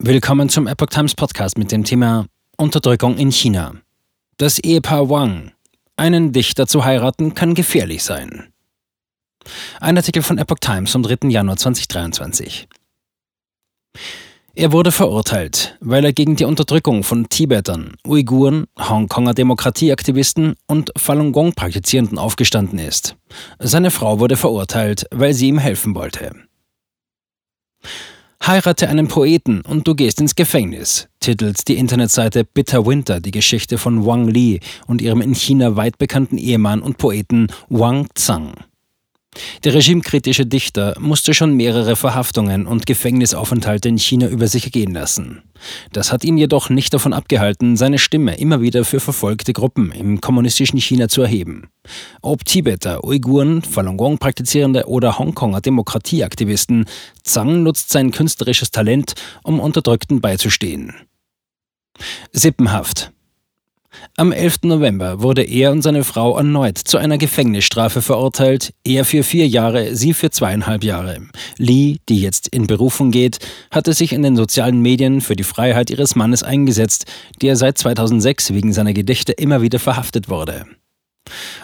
Willkommen zum Epoch Times Podcast mit dem Thema Unterdrückung in China. Das Ehepaar Wang. Einen Dichter zu heiraten kann gefährlich sein. Ein Artikel von Epoch Times vom 3. Januar 2023. Er wurde verurteilt, weil er gegen die Unterdrückung von Tibetern, Uiguren, Hongkonger Demokratieaktivisten und Falun Gong Praktizierenden aufgestanden ist. Seine Frau wurde verurteilt, weil sie ihm helfen wollte. Heirate einen Poeten und du gehst ins Gefängnis, titelt die Internetseite Bitter Winter die Geschichte von Wang Li und ihrem in China weit bekannten Ehemann und Poeten Wang Zhang. Der regimekritische Dichter musste schon mehrere Verhaftungen und Gefängnisaufenthalte in China über sich ergehen lassen. Das hat ihn jedoch nicht davon abgehalten, seine Stimme immer wieder für verfolgte Gruppen im kommunistischen China zu erheben. Ob Tibeter, Uiguren, Falun Gong praktizierende oder Hongkonger Demokratieaktivisten, Zhang nutzt sein künstlerisches Talent, um Unterdrückten beizustehen. Sippenhaft. Am 11. November wurde er und seine Frau erneut zu einer Gefängnisstrafe verurteilt, er für vier Jahre, sie für zweieinhalb Jahre. Lee, die jetzt in Berufung geht, hatte sich in den sozialen Medien für die Freiheit ihres Mannes eingesetzt, der seit 2006 wegen seiner Gedichte immer wieder verhaftet wurde.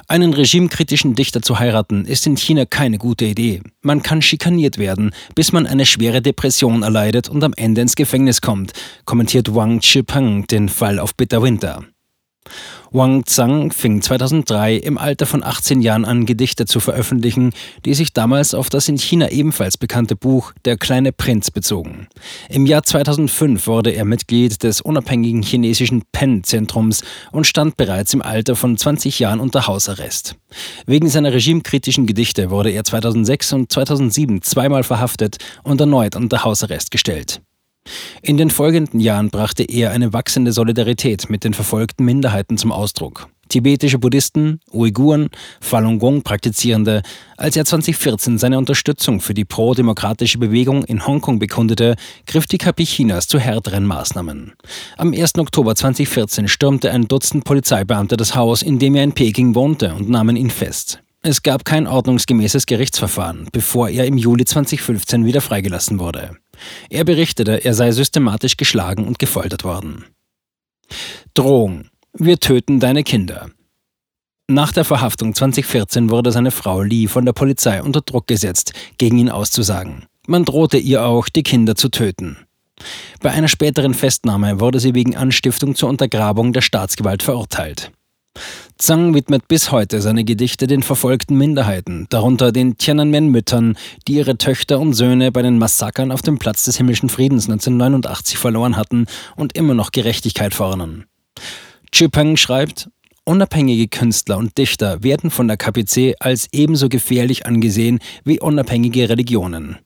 Einen regimekritischen Dichter zu heiraten ist in China keine gute Idee. Man kann schikaniert werden, bis man eine schwere Depression erleidet und am Ende ins Gefängnis kommt, kommentiert Wang Chipeng den Fall auf Bitter Winter. Wang Zhang fing 2003 im Alter von 18 Jahren an, Gedichte zu veröffentlichen, die sich damals auf das in China ebenfalls bekannte Buch Der kleine Prinz bezogen. Im Jahr 2005 wurde er Mitglied des unabhängigen chinesischen Pen-Zentrums und stand bereits im Alter von 20 Jahren unter Hausarrest. Wegen seiner regimekritischen Gedichte wurde er 2006 und 2007 zweimal verhaftet und erneut unter Hausarrest gestellt. In den folgenden Jahren brachte er eine wachsende Solidarität mit den verfolgten Minderheiten zum Ausdruck. Tibetische Buddhisten, Uiguren, Falun Gong Praktizierende, als er 2014 seine Unterstützung für die pro-demokratische Bewegung in Hongkong bekundete, griff die KP Chinas zu härteren Maßnahmen. Am 1. Oktober 2014 stürmte ein Dutzend Polizeibeamte das Haus, in dem er in Peking wohnte, und nahmen ihn fest. Es gab kein ordnungsgemäßes Gerichtsverfahren, bevor er im Juli 2015 wieder freigelassen wurde. Er berichtete, er sei systematisch geschlagen und gefoltert worden. Drohung. Wir töten deine Kinder. Nach der Verhaftung 2014 wurde seine Frau Lee von der Polizei unter Druck gesetzt, gegen ihn auszusagen. Man drohte ihr auch, die Kinder zu töten. Bei einer späteren Festnahme wurde sie wegen Anstiftung zur Untergrabung der Staatsgewalt verurteilt. Zhang widmet bis heute seine Gedichte den verfolgten Minderheiten, darunter den Tiananmen-Müttern, die ihre Töchter und Söhne bei den Massakern auf dem Platz des Himmlischen Friedens 1989 verloren hatten und immer noch Gerechtigkeit fordern. Chupeng schreibt, Unabhängige Künstler und Dichter werden von der KPC als ebenso gefährlich angesehen wie unabhängige Religionen.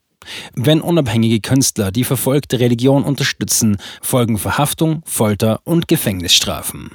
Wenn unabhängige Künstler die verfolgte Religion unterstützen, folgen Verhaftung, Folter und Gefängnisstrafen.